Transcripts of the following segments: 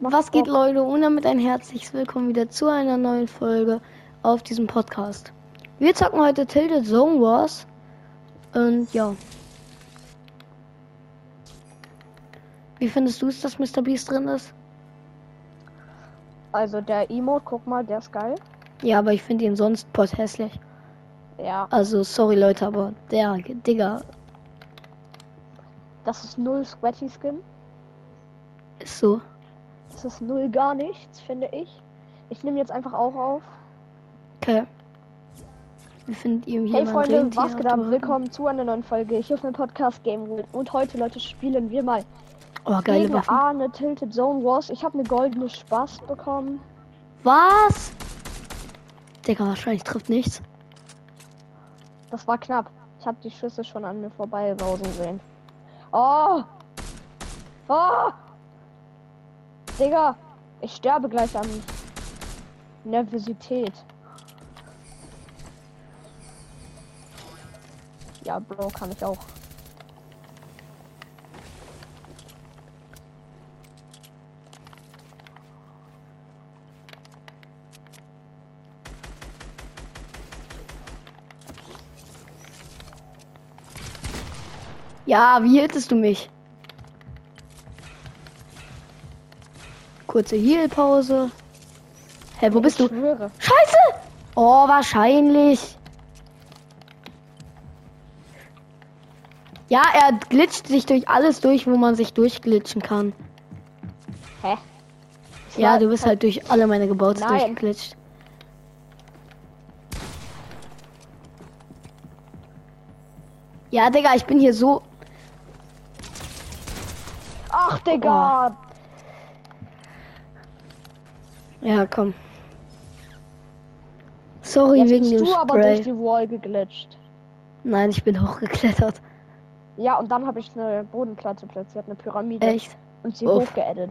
Was geht. Leute? Und damit ein herzliches Willkommen wieder zu einer neuen Folge auf diesem Podcast. Wir zocken heute Tilted Zone Wars. Und ja. Wie findest du es, dass Mr. Beast drin ist? Also der Emote, guck mal, der ist geil. Ja, aber ich finde ihn sonst pot hässlich. Ja, Also, sorry Leute, aber der, Digga, das ist null Sweaty Skin. ist so. Das ist null gar nichts, finde ich. Ich nehme jetzt einfach auch auf. Okay. Wie findet ihr hier Hey mein Freunde, was geht ab? Willkommen zu einer neuen Folge hier auf meinem Podcast Game World. Und heute, Leute, spielen wir mal Oh, geile gegen Waffen. eine Tilted Zone Wars. Ich habe eine goldene Spaß bekommen. Was? Digga, wahrscheinlich trifft nichts. Das war knapp. Ich habe die Schüsse schon an mir vorbei rausen sehen. Oh! Oh! Digga, ich sterbe gleich an Nervosität. Ja, Bro, kann ich auch. Ja, wie hieltest du mich? Kurze Heal-Pause. Hä, wo bist ich du? schwöre. Scheiße! Oh, wahrscheinlich. Ja, er glitscht sich durch alles durch, wo man sich durchglitschen kann. Hä? Ja, war- du bist halt durch alle meine Gebautes Nein. durchgeglitscht. Ja, Digga, ich bin hier so. Ach, Digga! Ja, komm. Sorry Jetzt wegen bist dem du aber durch die Wall geglitscht. Nein, ich bin hochgeklettert. Ja, und dann habe ich eine Bodenplatte platziert, eine Pyramide. Echt? Und sie Uff. hochgeedit.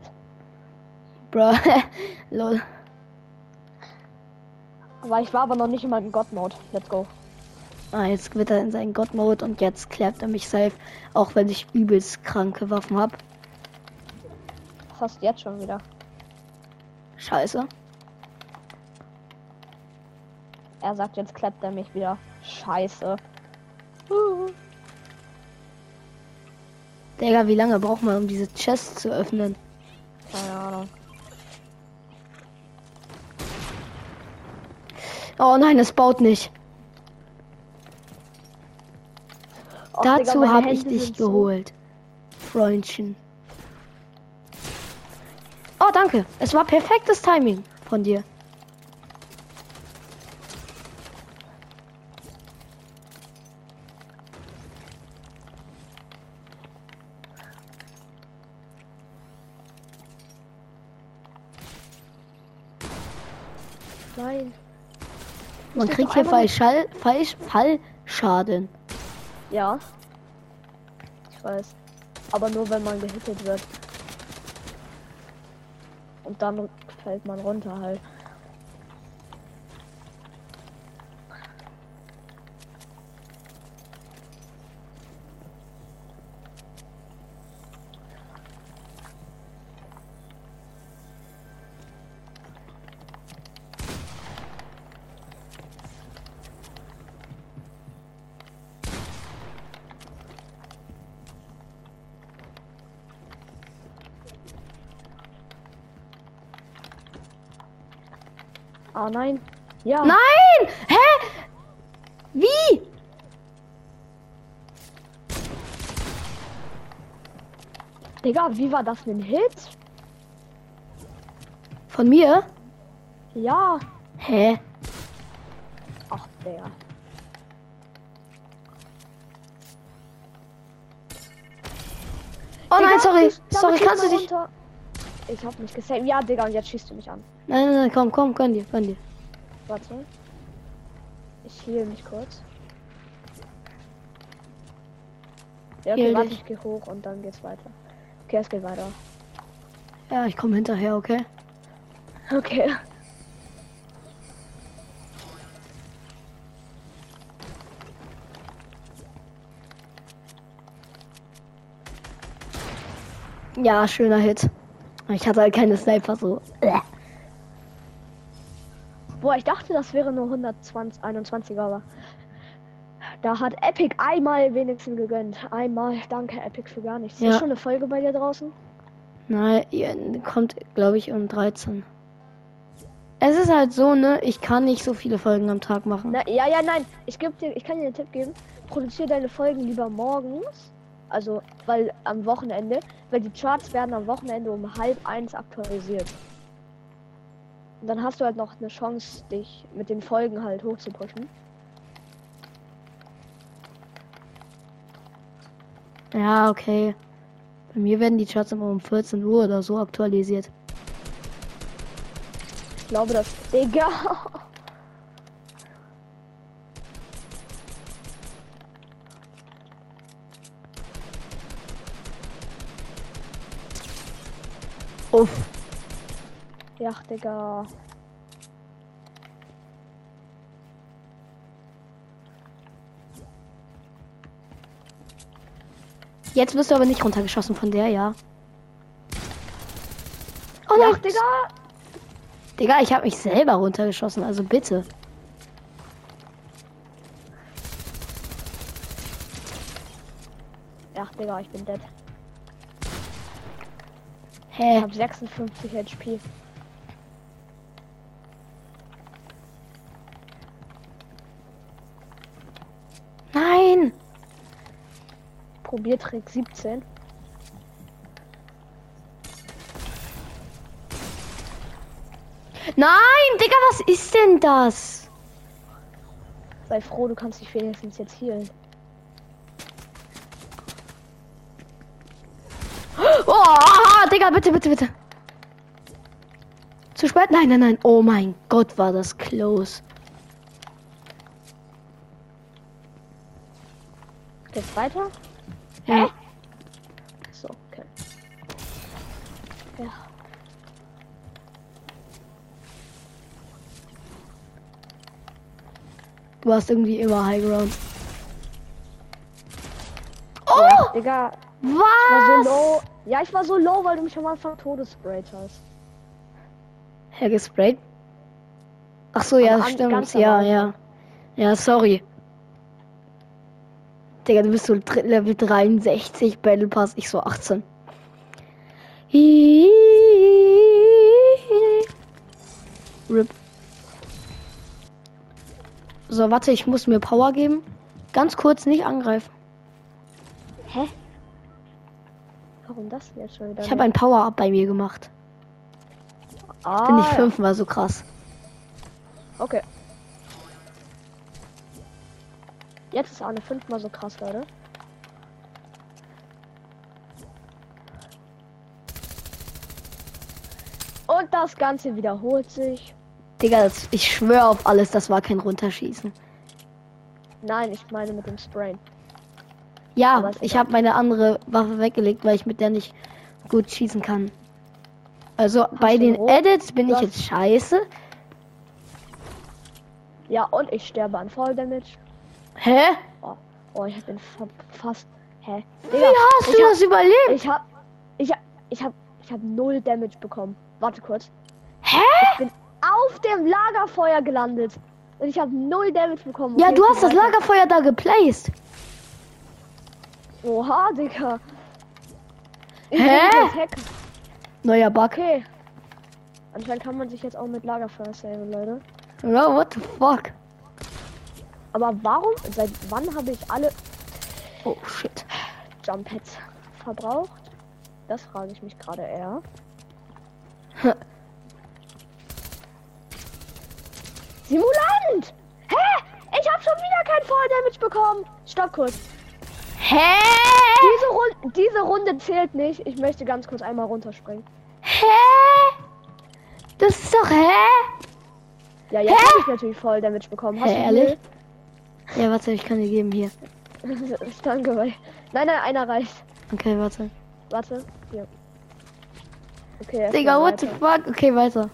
Bro. Lol. Aber ich war aber noch nicht in meinem God-Mode. Let's go. Ah, jetzt wird er in seinen God-Mode und jetzt klärt er mich safe, auch wenn ich übelst kranke Waffen hab. Was hast du jetzt schon wieder? Scheiße. Er sagt, jetzt klappt er mich wieder. Scheiße. Digga, wie lange braucht man, um diese Chest zu öffnen? Keine Ahnung. Oh nein, es baut nicht. Och, Dazu habe ich dich sind so- geholt. Freundchen. Danke. Es war perfektes Timing von dir. Nein. Man das kriegt hier Fallschall, Fall, Fallschaden. Ja. Ich weiß. Aber nur wenn man gehittet wird. Und dann fällt man runter halt. Ah nein. Ja. Nein! Hä? Wie? Digga, wie war das ein Hit? Von mir? Ja. Hä? Ach, der. Oh nein, sorry. Sorry, kannst du dich. runter. Ich hab mich gesaved. Ja, Digga, und jetzt schießt du mich an. Nein, nein, nein, komm, komm, gönn dir, gönn dir. Warte. Ich heal mich kurz. Ja, okay, warte, ich geh hoch und dann geht's weiter. Okay, es geht weiter. Ja, ich komme hinterher, okay? Okay. Ja, schöner Hit. Ich hatte halt keine Sniper so. Boah, ich dachte, das wäre nur 120, 21, aber da hat Epic einmal wenigstens gegönnt. Einmal. Danke, Epic, für gar nichts. Ja. Ist schon eine Folge bei dir draußen? Nein, ihr kommt, glaube ich, um 13. Es ist halt so, ne? Ich kann nicht so viele Folgen am Tag machen. Na, ja, ja, nein. Ich geb dir, ich kann dir einen Tipp geben. Produziere deine Folgen lieber morgens. Also, weil am Wochenende, weil die Charts werden am Wochenende um halb eins aktualisiert. Und dann hast du halt noch eine Chance, dich mit den Folgen halt hochzupushen. Ja, okay. Bei mir werden die Charts immer um 14 Uhr oder so aktualisiert. Ich glaube, das. Digga! Ja, Digga. Jetzt bist du aber nicht runtergeschossen von der, ja. Oh Ja, nein, Digga! Digga, ich habe mich selber runtergeschossen, also bitte. Ja, Digga, ich bin dead. Ich Hä? hab 56 HP. Nein! Probiertrick 17. Nein, Digga, was ist denn das? Sei froh, du kannst dich wenigstens jetzt healen. Oh, Digga, bitte, bitte, bitte. Zu spät? Nein, nein, nein. Oh mein Gott, war das close. Geht's weiter? Ja. So, okay. Ja. Du hast irgendwie immer High Ground. Ja, Oh! Digga, ich war Was? so low. Ja, ich war so low, weil du mich am Anfang todesprayt hast. Herr gesprayt? Ach so, ja, stimmt. Ja, ja. Ja, sorry. Digga, du bist so Level 63 Battle Pass, ich so 18. RIP. So, warte, ich muss mir Power geben. Ganz kurz, nicht angreifen. Hä? Warum das jetzt schon wieder? Ich habe ein Power-Up bei mir gemacht. ah, Finde ich ja. fünfmal so krass. Okay. Jetzt ist Arne fünfmal so krass, Leute. Und das Ganze wiederholt sich. Digga, das, ich schwöre auf alles, das war kein Runterschießen. Nein, ich meine mit dem Sprain. Ja, ich habe meine andere Waffe weggelegt, weil ich mit der nicht gut schießen kann. Also bei du den? Edits bin ich hast- jetzt scheiße. Ja, und ich sterbe an Fall Damage. Hä? Oh, oh ich bin fa fast. Hä? Wie Digga, hast ich du hab- das überlebt? Ich hab. Ich hab. Ich hab. Ich hab null Damage bekommen. Warte kurz. Hä? Ich bin auf dem Lagerfeuer gelandet. Und ich habe null Damage bekommen. Ja, Okay, du ich hast das. Lagerfeuer da geplaced. Oha, Digga. Ich Hä? Neuer Bug. Okay. Anscheinend kann man sich jetzt auch mit Lagerfeuer saven, Leute. Oh, what the fuck? Aber warum? Seit wann habe ich alle Oh shit. Jump Pads verbraucht? Das frage ich mich gerade eher. Simulant! Hä? Ich habe schon wieder kein Fall Damage bekommen. Stopp kurz. Hä? Diese, Run diese Runde zählt nicht. Ich möchte ganz kurz einmal runterspringen. Hä? Das ist doch hä? Ja, jetzt habe ich natürlich voll Damage bekommen. Hast Hä, du ehrlich? Ja, warte, ich kann dir geben hier. Danke, weil. Nein, nein, einer reicht. Okay, warte. Warte. Hier. Okay. Digga, what the fuck? Okay, weiter.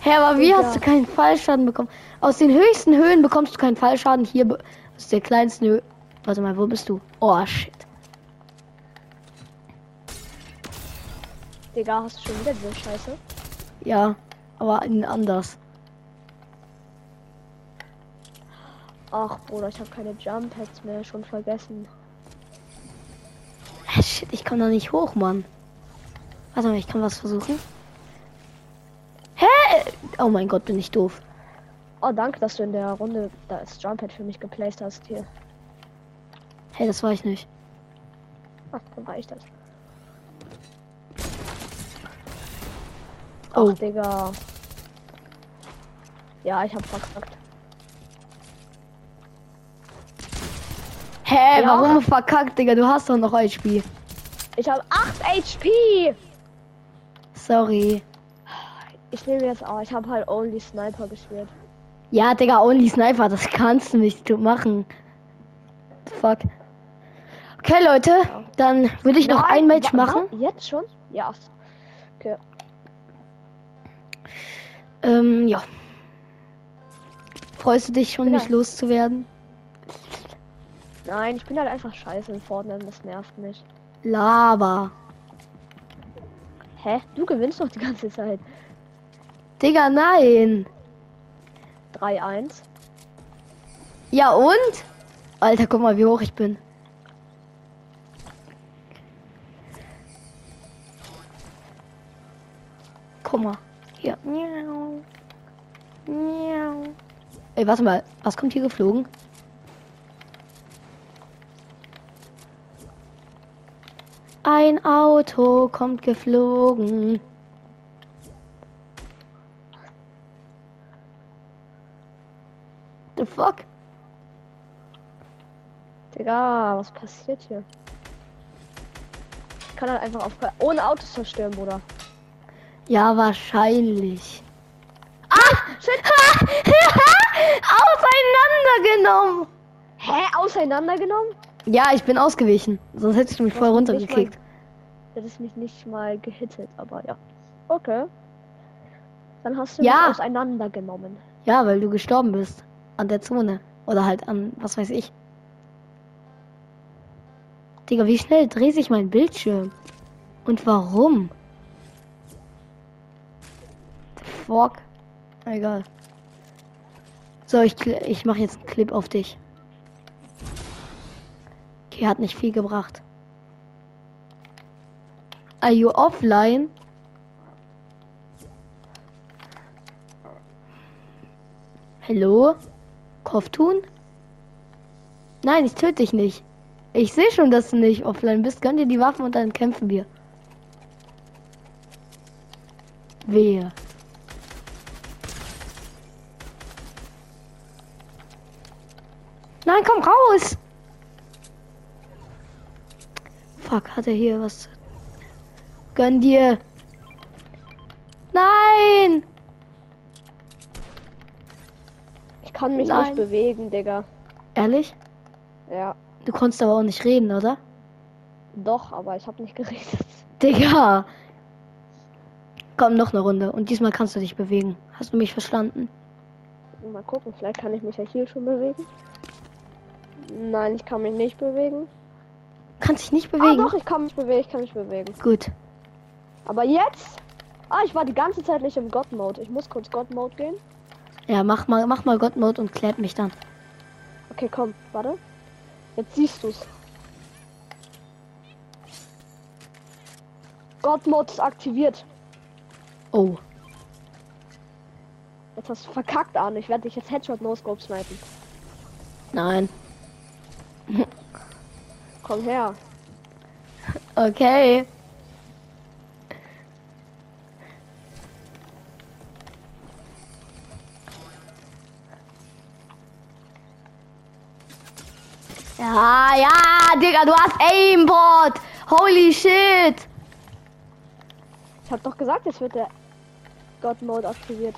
Hä, aber wie Digga. hast du keinen Fallschaden bekommen? Aus den höchsten Höhen bekommst du keinen Fallschaden. Hier aus der kleinsten Höhe. Warte mal, wo bist du? Oh shit. Digga, hast du schon wieder diese Scheiße? Ja, aber in anders. Ach, Bruder, ich habe keine Jump Pads mehr, schon vergessen. Ah, Shit, ich kann da nicht hoch, Mann. Warte mal, ich kann was versuchen. Hä? Oh mein Gott, bin ich doof. Oh, danke, dass du in der Runde das Jump Pad für mich geplaced hast hier. Hey, das war ich nicht. Ach, dann war ich das. Oh, Ach, Digga. Ja, ich hab verkackt. Hä, Ja. warum verkackt, Digga? Du hast doch noch Spiel. Ich habe 8 HP! Sorry. Ich nehme jetzt auch. Ich habe halt Only Sniper gespielt. Ja, Digga, Only Sniper, das kannst du nicht machen. Fuck. Okay, Leute, dann würde ich noch Nein, ein Match machen. Jetzt schon? Ja. Okay. Ähm, ja. Freust du dich schon, Ja. mich loszuwerden? Nein, ich bin halt einfach scheiße in Fortnite. Das nervt mich. Lava. Hä? Du gewinnst doch die ganze Zeit. Digga, nein. 3-1. Ja und? Alter, guck mal, wie hoch ich bin. Guck mal. Hier. Miau. Miau. Ey, warte mal. Was kommt hier geflogen? Ein Auto kommt geflogen. The fuck? Digga, was passiert hier? Ich kann halt einfach auf ohne Autos zerstören, Bruder. Ja, wahrscheinlich. Ah! Shit! Auseinandergenommen! Hä? Auseinandergenommen? Ja, ich bin ausgewichen. Sonst hättest du mich voll runtergekickt. Das ist mich nicht mal gehittet, aber ja. Okay. Dann hast du Ja. mich auseinandergenommen. Ja, weil du gestorben bist. An der Zone. Oder halt an, was weiß ich. Digga, wie schnell dreht sich mein Bildschirm? Und warum? The fuck? Egal. So, ich, ich mache jetzt einen Clip auf dich. Okay, hat nicht viel gebracht. Are you offline? Hallo? Kopftun? Nein, ich töte dich nicht. Ich sehe schon, dass du nicht offline bist. Gönn dir die Waffen und dann kämpfen wir. Wehe. Nein, komm raus! Fuck, hat er hier was? Gönn dir. Nein! Ich kann mich Nein. nicht bewegen, Digga. Ehrlich? Ja, Du konntest aber auch nicht reden, oder? doch, aber ich habe nicht geredet. Digga! Komm, noch eine Runde. Und diesmal kannst du dich bewegen. Hast du mich verstanden? Mal gucken, vielleicht kann ich mich ja hier schon bewegen. Nein, ich kann mich nicht bewegen. Kannst dich nicht Ah, bewegen? doch, ich kann mich bewegen, ich kann mich bewegen. Gut. Aber jetzt? Ah, ich war die ganze Zeit nicht im God-Mode. Ich muss kurz God-Mode gehen. Ja, mach mal, mach mal God Mode und klärt mich dann. Okay, komm, warte. Jetzt siehst du's. God-Mode ist aktiviert. Oh. Jetzt hast du verkackt an. Ich werde dich jetzt Headshot No Scope snipen. Nein. Komm her. Okay. Digga, du hast Aimbot. Holy shit. Ich hab doch gesagt, jetzt wird der God-Mode aktiviert.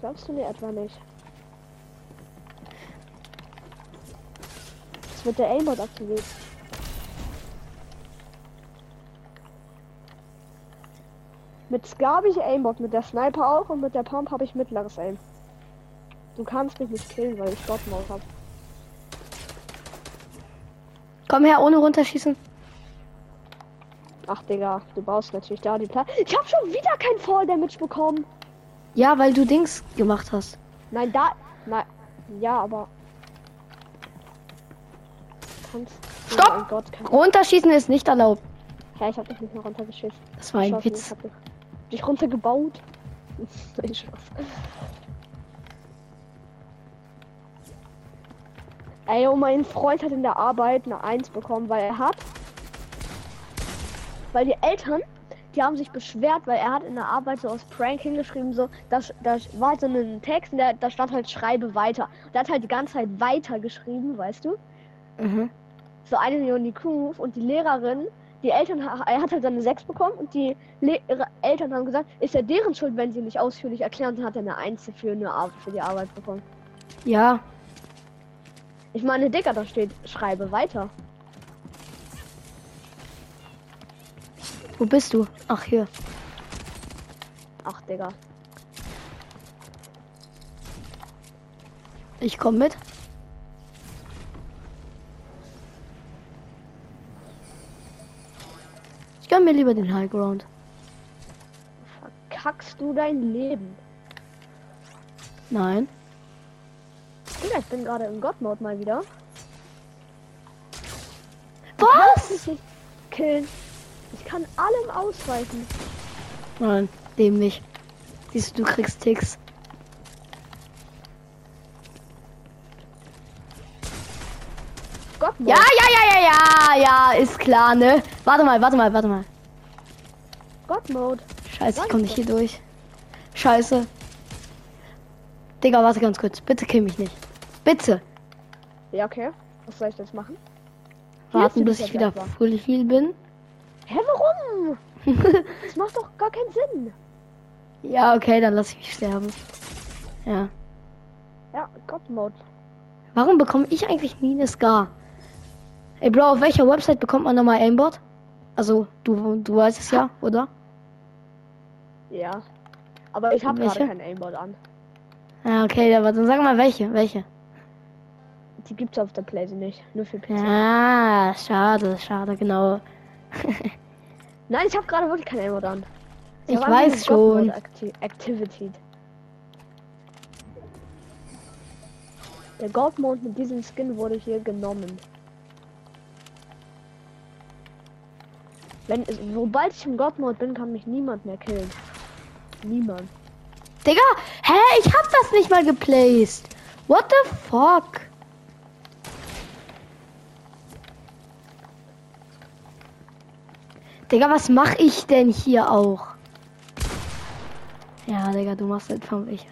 Glaubst du mir etwa nicht? Jetzt wird der Aimbot aktiviert. Mit Scar habe ich Aimbot, mit der Sniper auch und mit der Pump habe ich mittleres Aim. Du kannst mich nicht killen, weil ich God-Mode habe. Komm her, ohne runterschießen. Ach, Digga, du baust natürlich da die Platte. Ich habe schon wieder kein Fall Damage bekommen. Ja, weil du Dings gemacht hast. Nein, da. Nein. Ja, aber. Kannst. Stopp! Oh Gott, kann. Runterschießen ist nicht erlaubt. Hä, ich hab dich nicht mehr runtergeschissen. Das war ein Witz. Ich hab dich, dich runtergebaut. Nein, Spaß. Ey, oh, mein Freund hat in der Arbeit eine 1 bekommen, weil er hat. Weil die Eltern, die haben sich beschwert, weil er hat in der Arbeit so aus Prank hingeschrieben, so, da, da war halt so ein Text, und der, da stand halt Schreibe weiter. Und er hat halt die ganze Zeit weiter geschrieben, weißt du? Mhm. so eine Million IQ und die Lehrerin, die Eltern, er hat halt seine 6 bekommen und die Le ihre Eltern haben gesagt, ist ja deren Schuld, wenn sie nicht ausführlich erklären, dann hat er eine 1 für, eine Ar für die Arbeit bekommen. Ja, Ich meine, Dicker, da steht, schreibe weiter. wo bist du? Ach, hier. Ach, Digga. Ich komme mit. Ich gönn mir lieber den High Ground. Verkackst du dein Leben? Nein. Ich bin gerade im God-Mode mal wieder. Was? Ich nicht killen. Ich kann allem ausweichen. Nein, dem nicht. Siehst du, du kriegst Ticks. God-Mode. Ja, ja, ja, ja, ja, ja, ist klar, ne? Warte mal, warte mal, warte mal. God-Mode. Scheiße, ich komme nicht hier durch. Scheiße. Digga, warte ganz kurz. Bitte kill mich nicht. Bitte. Ja, okay. Was soll ich jetzt machen? Warten, bis ich wieder einfach. Full Heal bin. Hä, warum? Das macht doch gar keinen Sinn. ja, okay, dann lass ich mich sterben. Ja. Ja, God-Mode. Warum bekomme ich eigentlich nie eine Scar? Ey, Bro, auf welcher Website bekommt man nochmal Aimbot? Also, du, du weißt es ja, oder? Ja. Aber ich habe gerade kein Aimbot an. Ja, okay, aber dann sag mal welche. Welche? Die gibt's auf der Playsee nicht. Nur für PC. Ja, schade, schade, genau. Nein, ich habe gerade wirklich kein Aimbot an. Ich einfach weiß schon. Acti Activity. Der God Mode mit diesem Skin wurde hier genommen. Wenn, sobald ich im God Mode bin, kann mich niemand mehr killen. Niemand. Digga, hä, ich hab das nicht mal geplaced. What the fuck? Digga, was mach ich denn hier auch? Ja, Digga, du machst halt von welcher.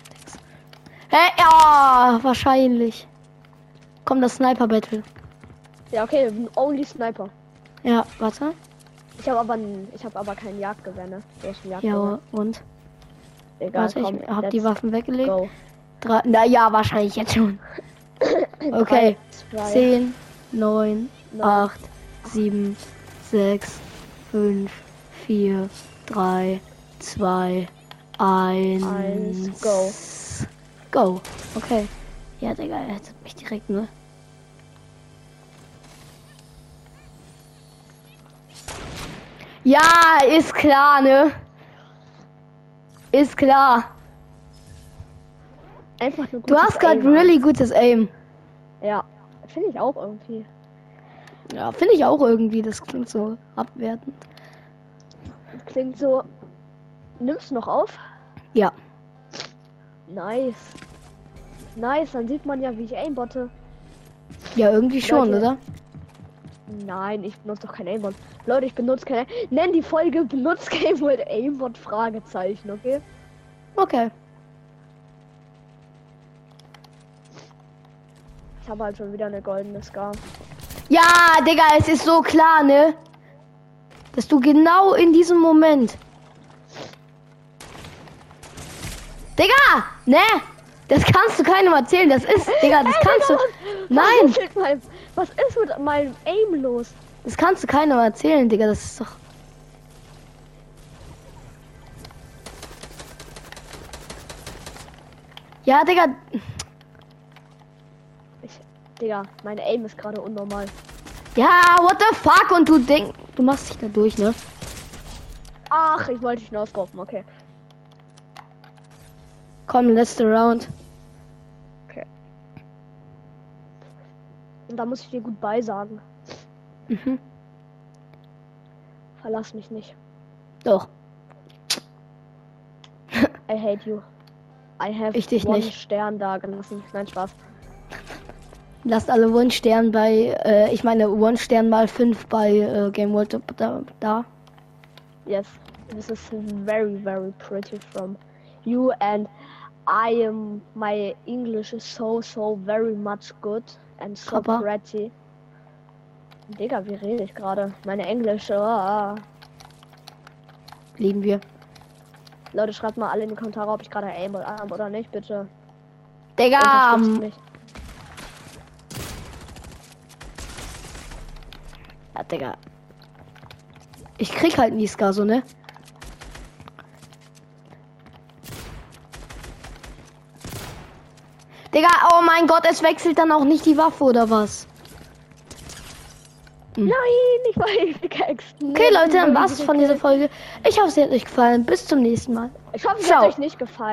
Hä, ja, wahrscheinlich. Komm, das Sniper Battle. Ja, okay, only Sniper. Ja, warte. Ich habe aber, ich habe aber kein Jagdgewehr, ne? Jagdgewehr. Ja, und? Egal, Warte, komm, ich hab die Waffen weggelegt. Go. Drei, na ja, wahrscheinlich jetzt schon. Okay. Drei, zwei, 10, 9, neun, 8, 7, 6, 5, 4, 3, 2, 1. Eins, go. Go. Okay. Ja, Digga, er hat mich direkt, ne? Ja, ist klar, ne? Ist klar. Einfach nur Du hast gerade really gutes Aim. Ja, finde ich auch irgendwie. Ja, finde ich auch irgendwie. Das klingt so abwertend. Klingt so. Nimmst du noch auf? Ja. Nice. Nice, dann sieht man ja, wie ich aimbotte. Ja, irgendwie schon, Leute. oder? Nein, ich benutze doch kein Aimbot. Leute, ich benutze keine. Nenn die Folge benutzt kein Wort Aimbot Fragezeichen, okay? Okay. Ich habe halt schon wieder eine goldene Scar. Ja, Digga, es ist so klar, ne? Dass du genau in diesem Moment. Digga, ne? Das kannst du keinem erzählen. Das ist, Digga, das kannst du. Nein, Was ist, mit meinem, was ist mit meinem Aim los? das kannst du keinem erzählen, Digga. Das ist doch. Ja, Digga. Digga, meine Aim ist gerade unnormal. Ja, what the fuck? Und du denk, du machst dich da durch, ne? Ach, ich wollte dich nur ausraufen, okay. Komm, letzte Round. Und da muss ich dir gut beisagen. Mhm. Verlass mich nicht. Doch. I hate you. I have Ich dich one nicht. Stern da gelassen. Nein, Spaß. Lasst alle One-Stern bei, äh, ich meine One-Stern mal 5 bei äh, Game World da, da. Yes, this is very, very pretty from you, and I am. My English is so, so very much good and so Papa. pretty. Digga, wie rede ich gerade? Meine Englische. ah. Lieben wir. Leute, schreibt mal alle in die Kommentare, ob ich gerade aim habe oder nicht, bitte. Digga! Digga. Ich krieg halt nie so, ne? Digga, oh mein Gott, es wechselt dann auch nicht die Waffe oder was? Nein, ich war gehext. Okay, Leute, dann war's von dieser Folge. Ich hoffe, es hat euch gefallen. Bis zum nächsten Mal. Ich hoffe, es Ciao. hat euch nicht gefallen.